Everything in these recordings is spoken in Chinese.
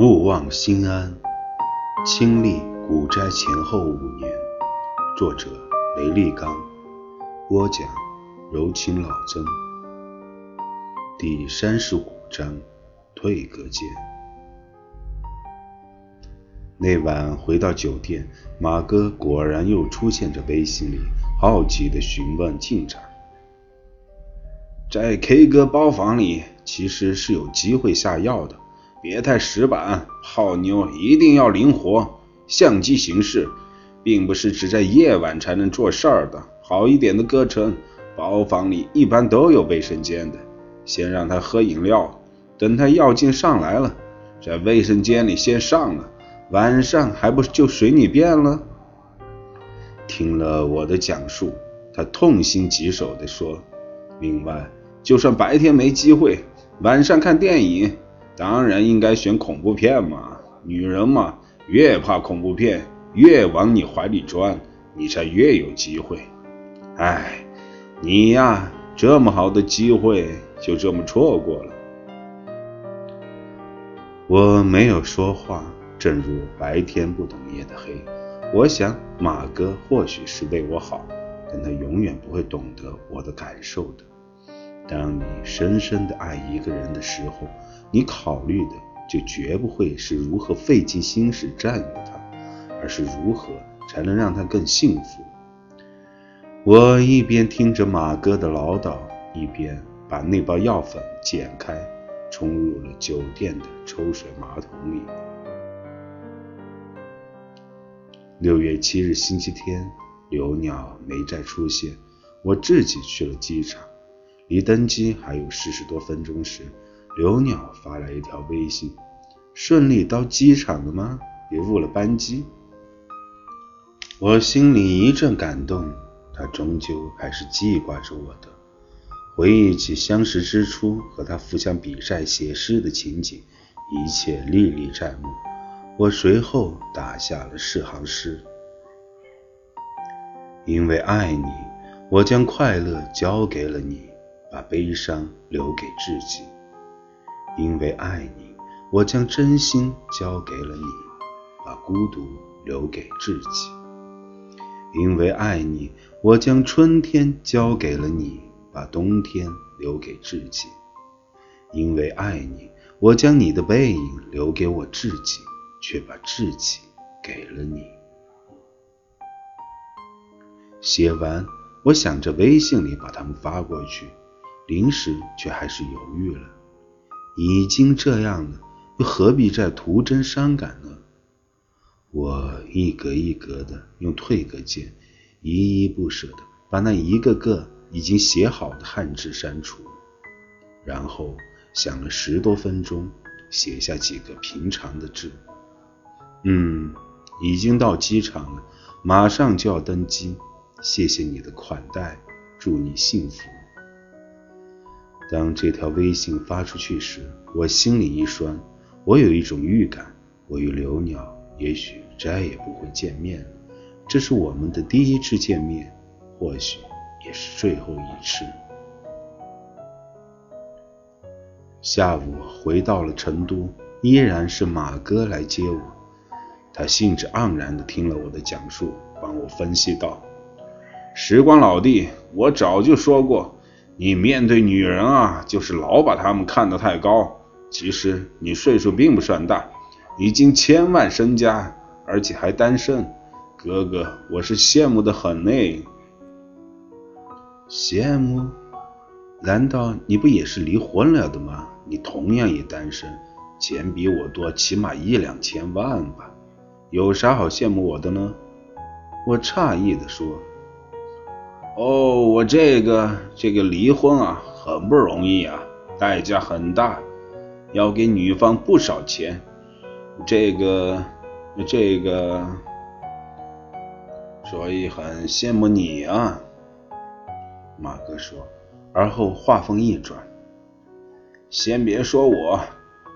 勿忘心安，亲历古斋前后五年。作者：雷立刚，播讲：柔情老曾。第三十五章：退阁间。那晚回到酒店，马哥果然又出现在微信里，好奇地询问进展。在 K 歌包房里，其实是有机会下药的。别太死板，泡妞一定要灵活，相机行事，并不是只在夜晚才能做事儿的。好一点的歌城，包房里一般都有卫生间的。先让他喝饮料，等他药劲上来了，在卫生间里先上了，晚上还不就随你便了？听了我的讲述，他痛心疾首地说：“另外，就算白天没机会，晚上看电影。”当然应该选恐怖片嘛，女人嘛，越怕恐怖片，越往你怀里钻，你才越有机会。哎，你呀，这么好的机会就这么错过了。我没有说话，正如白天不懂夜的黑。我想马哥或许是为我好，但他永远不会懂得我的感受的。当你深深的爱一个人的时候，你考虑的就绝不会是如何费尽心思占有他，而是如何才能让他更幸福。我一边听着马哥的唠叨，一边把那包药粉剪开，冲入了酒店的抽水马桶里。六月七日星期天，刘鸟没再出现，我自己去了机场。离登机还有四十多分钟时，刘鸟发来一条微信：“顺利到机场了吗？别误了班机。”我心里一阵感动，他终究还是记挂着我的。回忆起相识之初和他互相比赛写诗的情景，一切历历在目。我随后打下了四行诗：“因为爱你，我将快乐交给了你。”把悲伤留给自己，因为爱你，我将真心交给了你；把孤独留给自己，因为爱你，我将春天交给了你；把冬天留给自己，因为爱你，我将你的背影留给我自己，却把自己给了你。写完，我想着微信里把它们发过去。临时却还是犹豫了，已经这样了，又何必再徒增伤感呢？我一格一格的用退格键，依依不舍的把那一个个已经写好的汉字删除，然后想了十多分钟，写下几个平常的字。嗯，已经到机场了，马上就要登机，谢谢你的款待，祝你幸福。当这条微信发出去时，我心里一酸。我有一种预感，我与刘鸟也许再也不会见面了。这是我们的第一次见面，或许也是最后一次。下午回到了成都，依然是马哥来接我。他兴致盎然地听了我的讲述，帮我分析道：“时光老弟，我早就说过。”你面对女人啊，就是老把她们看得太高。其实你岁数并不算大，已经千万身家，而且还单身。哥哥，我是羡慕的很呢。羡慕？难道你不也是离婚了的吗？你同样也单身，钱比我多，起码一两千万吧？有啥好羡慕我的呢？我诧异地说。哦，我这个这个离婚啊，很不容易啊，代价很大，要给女方不少钱。这个这个，所以很羡慕你啊。马哥说，而后话锋一转，先别说我，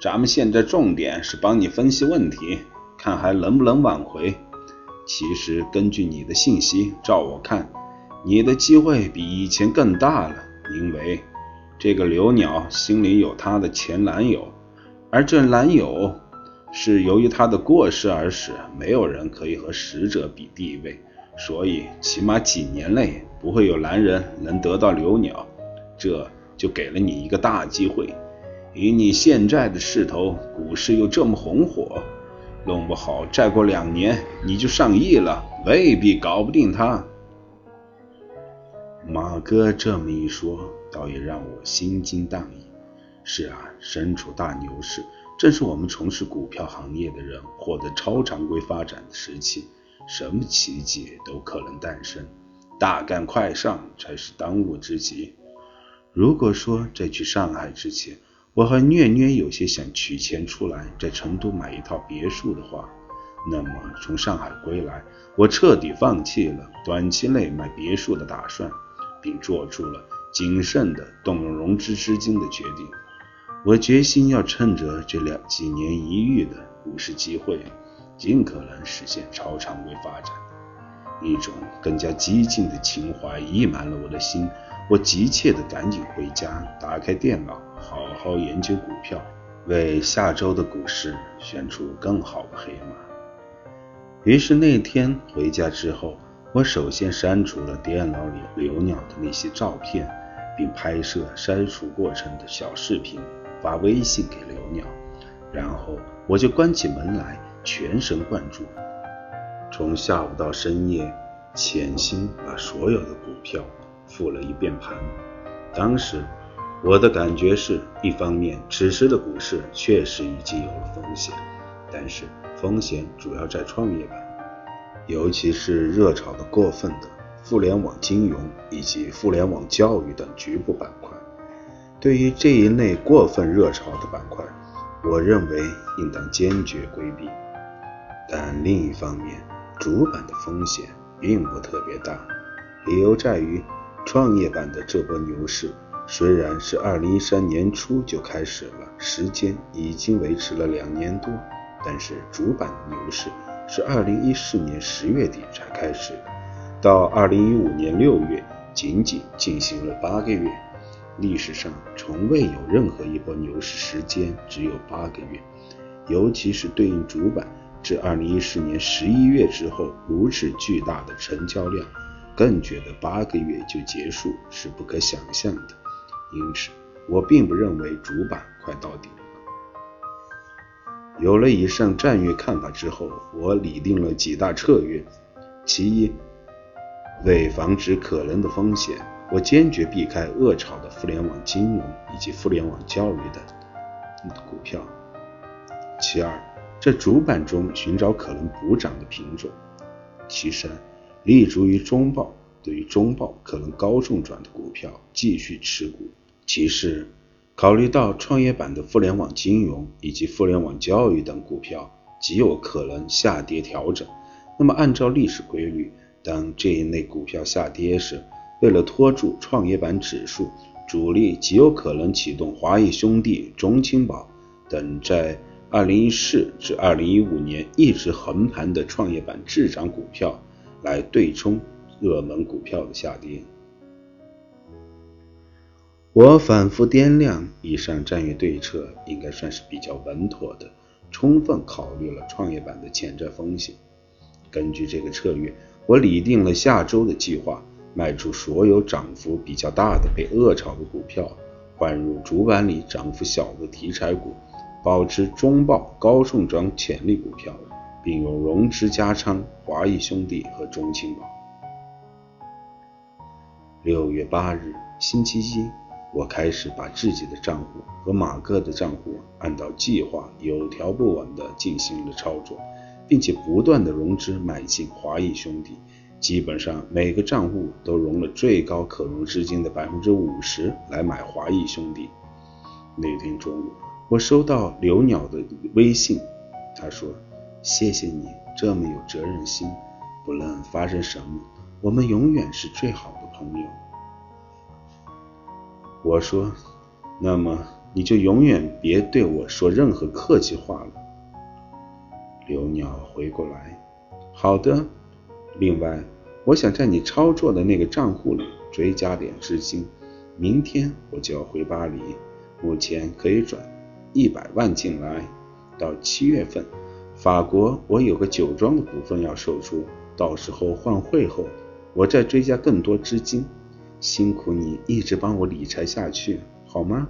咱们现在重点是帮你分析问题，看还能不能挽回。其实根据你的信息，照我看。你的机会比以前更大了，因为这个刘鸟心里有她的前男友，而这男友是由于他的过失而使，没有人可以和死者比地位，所以起码几年内不会有男人能得到刘鸟。这就给了你一个大机会。以你现在的势头，股市又这么红火，弄不好再过两年你就上亿了，未必搞不定他。马哥这么一说，倒也让我心惊荡漾。是啊，身处大牛市，正是我们从事股票行业的人获得超常规发展的时期，什么奇迹都可能诞生，大干快上才是当务之急。如果说在去上海之前，我还略略有些想取钱出来在成都买一套别墅的话，那么从上海归来，我彻底放弃了短期内买别墅的打算，并做出了谨慎的动用融资资金的决定。我决心要趁着这两几年一遇的股市机会，尽可能实现超常规发展。一种更加激进的情怀溢满了我的心，我急切地赶紧回家，打开电脑，好好研究股票，为下周的股市选出更好的黑马。于是那天回家之后，我首先删除了电脑里留鸟的那些照片，并拍摄删除过程的小视频。发微信给刘鸟，然后我就关起门来，全神贯注，从下午到深夜，潜心把所有的股票复了一遍盘。当时我的感觉是，一方面，此时的股市确实已经有了风险，但是风险主要在创业板，尤其是热炒的过分的互联网金融以及互联网教育等局部板块。对于这一类过分热潮的板块，我认为应当坚决规避。但另一方面，主板的风险并不特别大，理由在于，创业板的这波牛市虽然是2013年初就开始了，时间已经维持了两年多，但是主板牛市是2014年十月底才开始的，到2015年六月仅仅进行了八个月。历史上从未有任何一波牛市时间只有八个月，尤其是对应主板至二零一四年十一月之后如此巨大的成交量，更觉得八个月就结束是不可想象的。因此，我并不认为主板快到底了。有了以上战略看法之后，我拟定了几大策略：其一，为防止可能的风险。我坚决避开恶炒的互联网金融以及互联网教育等股票。其二，在主板中寻找可能补涨的品种。其三，立足于中报，对于中报可能高中转的股票继续持股。其四，考虑到创业板的互联网金融以及互联网教育等股票极有可能下跌调整，那么按照历史规律，当这一类股票下跌时，为了拖住创业板指数，主力极有可能启动华谊兄弟、中青宝等在2014至2015年一直横盘的创业板滞涨股票，来对冲热门股票的下跌。我反复掂量，以上战略对策应该算是比较稳妥的，充分考虑了创业板的潜在风险。根据这个策略，我拟定了下周的计划。卖出所有涨幅比较大的被恶炒的股票，换入主板里涨幅小的题材股，保持中报高送转潜力股票，并用融资加仓华谊兄弟和中青宝。六月八日，星期一，我开始把自己的账户和马哥的账户按照计划有条不紊地进行了操作，并且不断的融资买进华谊兄弟。基本上每个账户都融了最高可融资金的百分之五十来买华谊兄弟。那天中午，我收到刘鸟的微信，他说：“谢谢你这么有责任心，不论发生什么，我们永远是最好的朋友。”我说：“那么你就永远别对我说任何客气话了。”刘鸟回过来：“好的。”另外。我想在你操作的那个账户里追加点资金，明天我就要回巴黎，目前可以转一百万进来，到七月份，法国我有个酒庄的股份要售出，到时候换汇后，我再追加更多资金。辛苦你一直帮我理财下去，好吗？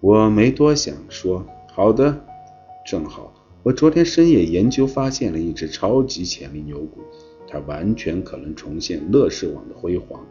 我没多想，说好的。正好我昨天深夜研究发现了一只超级潜力牛股，它完全可能重现乐视网的辉煌。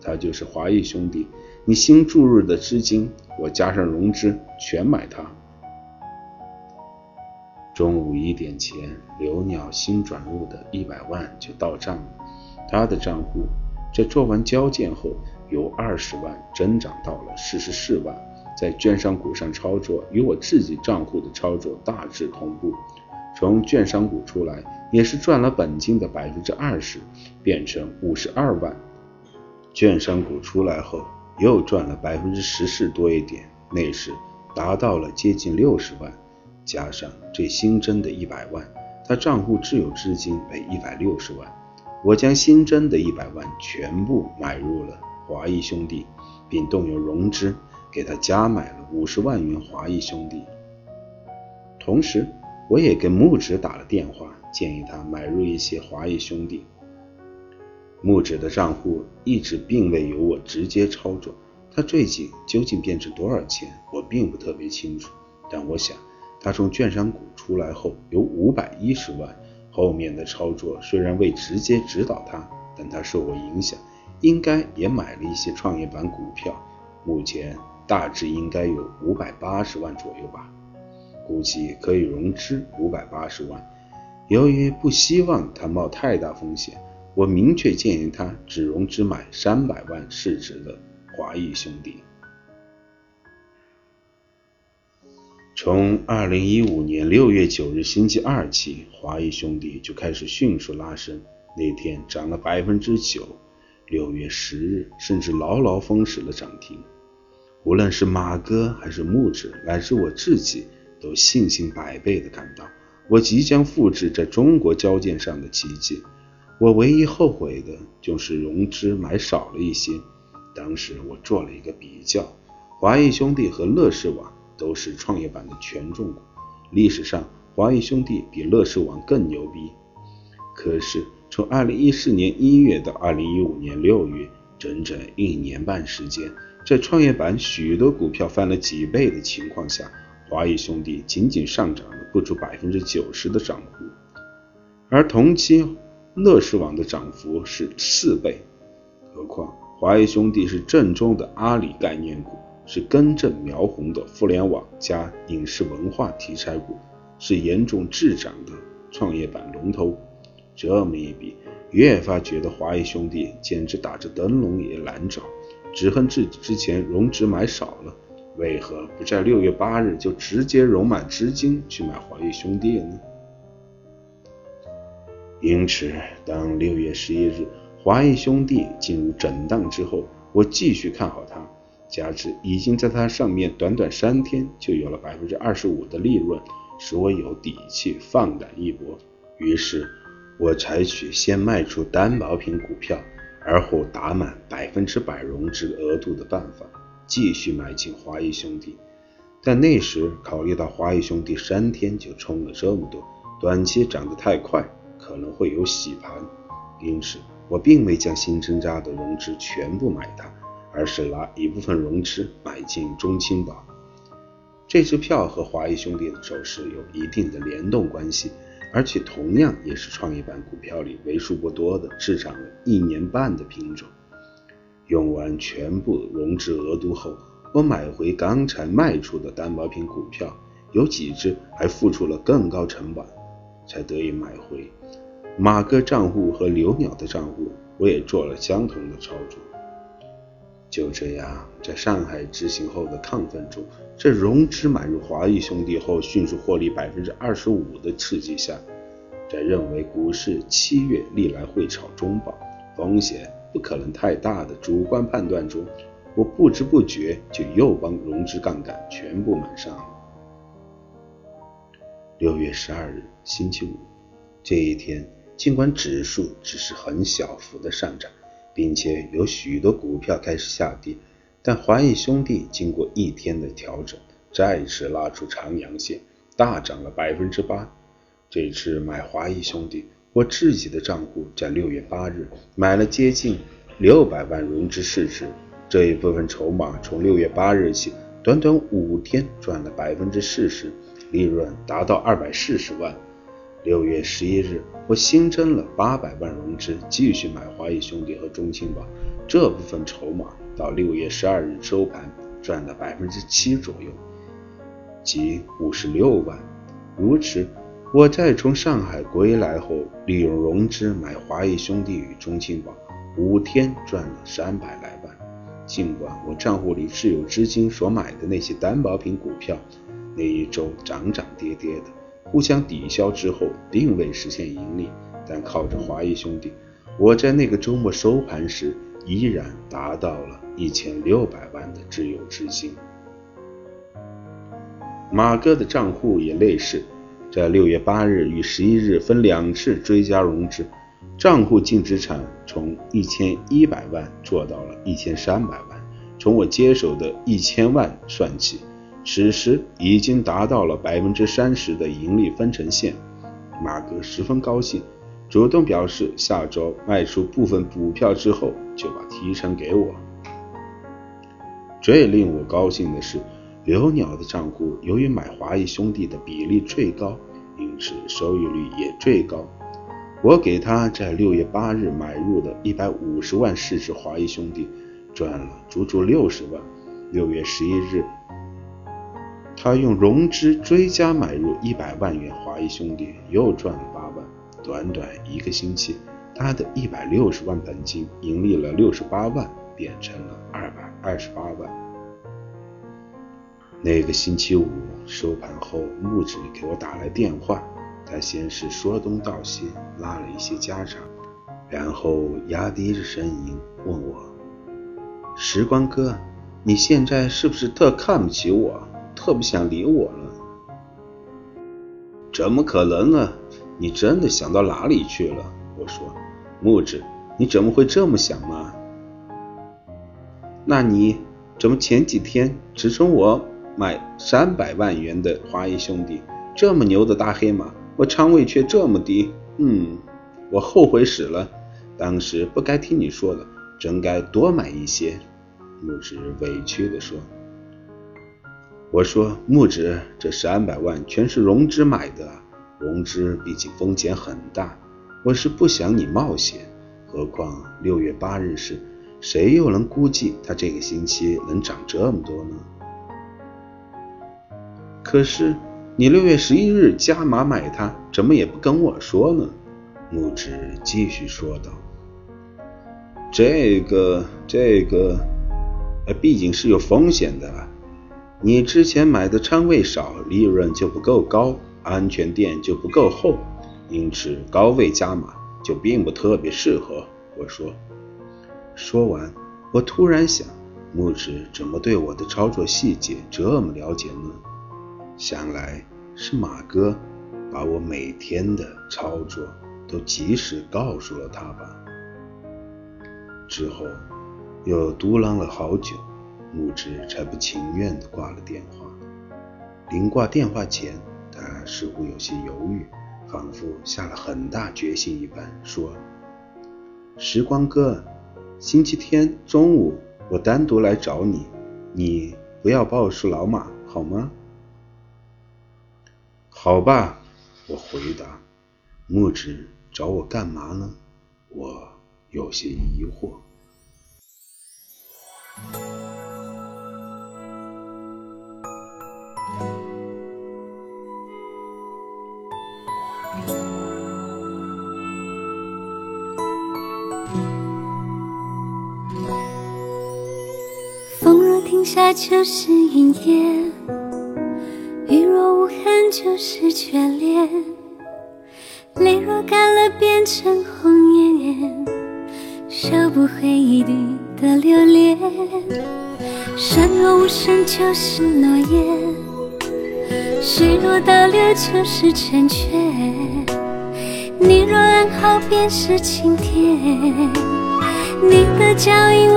它就是华谊兄弟，你新注入的资金，我加上融资，全买它。中午一点前，刘鸟新转入的一百万就到账了，他的账户。在做完交件后，由二十万增长到了四十四万。在券商股上操作与我自己账户的操作大致同步。从券商股出来，也是赚了本金的百分之二十，变成五十二万。券商股出来后，又赚了百分之十四多一点，那时达到了接近六十万。加上这新增的一百万，他账户自有资金为一百六十万。我将新增的一百万全部买入了华谊兄弟，并动用融资给他加买了五十万元华谊兄弟。同时，我也跟木子打了电话，建议他买入一些华谊兄弟。木子的账户一直并未由我直接操作，他最近究竟变成多少钱，我并不特别清楚。但我想，他从券商股出来后有五百一十万。后面的操作虽然未直接指导他，但他受我影响，应该也买了一些创业板股票。目前大致应该有五百八十万左右吧，估计可以融资五百八十万。由于不希望他冒太大风险，我明确建议他只融资买三百万市值的华谊兄弟。从二零一五年六月九日星期二起，华谊兄弟就开始迅速拉升，那天涨了百分之九。六月十日，甚至牢牢封死了涨停。无论是马哥还是木子，乃至我自己，都信心百倍的感到，我即将复制在中国交建上的奇迹。我唯一后悔的就是融资买少了一些。当时我做了一个比较，华谊兄弟和乐视网。都是创业板的权重股，历史上华谊兄弟比乐视网更牛逼。可是从二零一四年一月到二零一五年六月，整整一年半时间，在创业板许多股票翻了几倍的情况下，华谊兄弟仅仅上涨了不足百分之九十的涨幅，而同期乐视网的涨幅是四倍。何况华谊兄弟是正宗的阿里概念股。是根正苗红的互联网加影视文化题材股，是严重滞涨的创业板龙头。这么一比，越发觉得华谊兄弟简直打着灯笼也难找。只恨自己之前融资买少了，为何不在六月八日就直接融满资金去买华谊兄弟呢？因此，当六月十一日华谊兄弟进入震荡之后，我继续看好它。加之已经在它上面短短三天就有了百分之二十五的利润，使我有底气放胆一搏。于是，我采取先卖出担保品股票，而后打满百分之百融资额度的办法，继续买进华谊兄弟。但那时考虑到华谊兄弟三天就冲了这么多，短期涨得太快，可能会有洗盘，因此我并未将新增加的融资全部买它。而是拿一部分融资买进中青宝，这支票和华谊兄弟的走势有一定的联动关系，而且同样也是创业板股票里为数不多的滞涨了一年半的品种。用完全部融资额度后，我买回刚才卖出的担保品股票，有几只还付出了更高成本，才得以买回。马哥账户和刘鸟的账户，我也做了相同的操作。就这样，在上海执行后的亢奋中，这融资买入华谊兄弟后迅速获利百分之二十五的刺激下，在认为股市七月历来会炒中保，风险不可能太大的主观判断中，我不知不觉就又帮融资杠杆全部满上了。六月十二日，星期五，这一天，尽管指数只是很小幅的上涨。并且有许多股票开始下跌，但华谊兄弟经过一天的调整，再次拉出长阳线，大涨了百分之八。这次买华谊兄弟，我自己的账户在六月八日买了接近六百万融资市值，这一部分筹码从六月八日起，短短五天赚了百分之四十，利润达到二百四十万。六月十一日，我新增了八百万融资，继续买华谊兄弟和中青宝。这部分筹码到六月十二日收盘赚了百分之七左右，即五十六万。如此，我在从上海归来后，利用融资买华谊兄弟与中青宝，五天赚了三百来万。尽管我账户里是有资金所买的那些担保品股票，那一周涨涨跌跌的。互相抵消之后，并未实现盈利，但靠着华谊兄弟，我在那个周末收盘时依然达到了一千六百万的自有资金。马哥的账户也类似，在六月八日与十一日分两次追加融资，账户净资产从一千一百万做到了一千三百万。从我接手的一千万算起。此时已经达到了百分之三十的盈利分成线，马哥十分高兴，主动表示下周卖出部分股票之后就把提成给我。最令我高兴的是，刘鸟的账户由于买华谊兄弟的比例最高，因此收益率也最高。我给他在六月八日买入的一百五十万市值华谊兄弟，赚了足足六十万。六月十一日。他用融资追加买入一百万元华谊兄弟，又赚了八万。短短一个星期，他的一百六十万本金盈利了六十八万，变成了二百二十八万。那个星期五收盘后，木子给我打来电话，他先是说东道西，拉了一些家常，然后压低着声音问我：“时光哥，你现在是不是特看不起我？”特不想理我了？怎么可能呢？你真的想到哪里去了？我说，木子，你怎么会这么想呢？那你怎么前几天只冲我买三百万元的华谊兄弟，这么牛的大黑马，我仓位却这么低？嗯，我后悔死了，当时不该听你说的，真该多买一些。木子委屈地说。我说木子，这三百万全是融资买的，融资毕竟风险很大，我是不想你冒险。何况六月八日时，谁又能估计它这个星期能涨这么多呢？可是你六月十一日加码买它，怎么也不跟我说呢？木子继续说道：“这个，这个，呃，毕竟是有风险的。”你之前买的仓位少，利润就不够高，安全垫就不够厚，因此高位加码就并不特别适合。我说，说完，我突然想，木子怎么对我的操作细节这么了解呢？想来是马哥把我每天的操作都及时告诉了他吧。之后又嘟囔了好久。木子才不情愿地挂了电话。临挂电话前，他似乎有些犹豫，仿佛下了很大决心一般，说：“时光哥，星期天中午我单独来找你，你不要抱树老马，好吗？”“好吧。”我回答。“木子找我干嘛呢？”我有些疑惑。下就是云烟，雨若无痕就是眷恋，泪若干了变成红颜，收不回一地的留恋。山若无声就是诺言，水若倒流就是成全。你若安好便是晴天。你的脚印，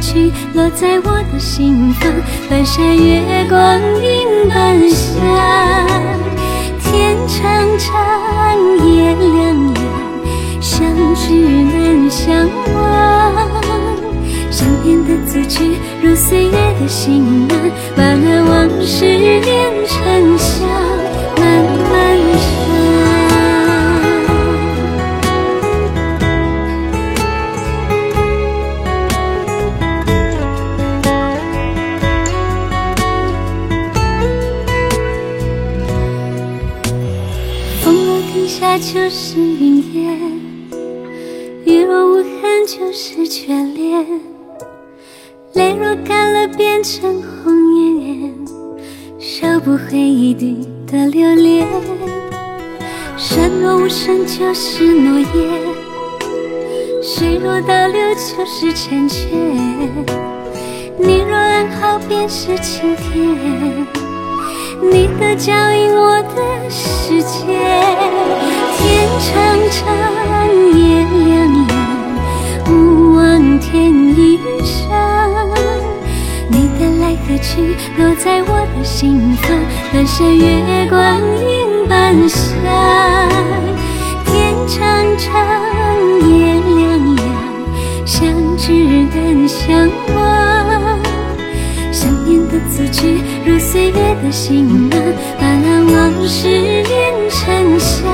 去，落在我的心房，翻山越光阴半乡。天长长，夜凉凉，相知难相忘。想念的字句，如岁月的行囊，把那往事连成香，就是云烟，雨若无痕就是眷恋，泪若干了变成红颜，收不回一滴的留恋。山若无声就是诺言，水若倒流就是成全。你若安好便是晴天。你的脚印，我的世界。天长长，夜凉凉，勿忘天一声。你的来和去，落在我的心房，翻山月光阴般香。天长长，夜凉凉，相知难相。念的字句，如岁月的行囊，把那往事连成香，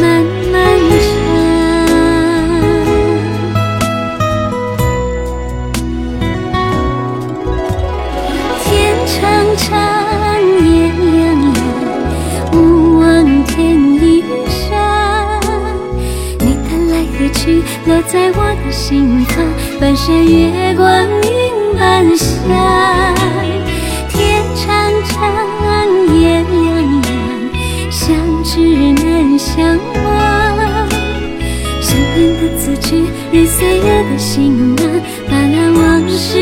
慢慢香。天长长，夜凉凉，勿忘天一声。你的来和去，落在我的心房，半山月光阴般香。相望，相恋的字句，任岁月的行囊，把那往事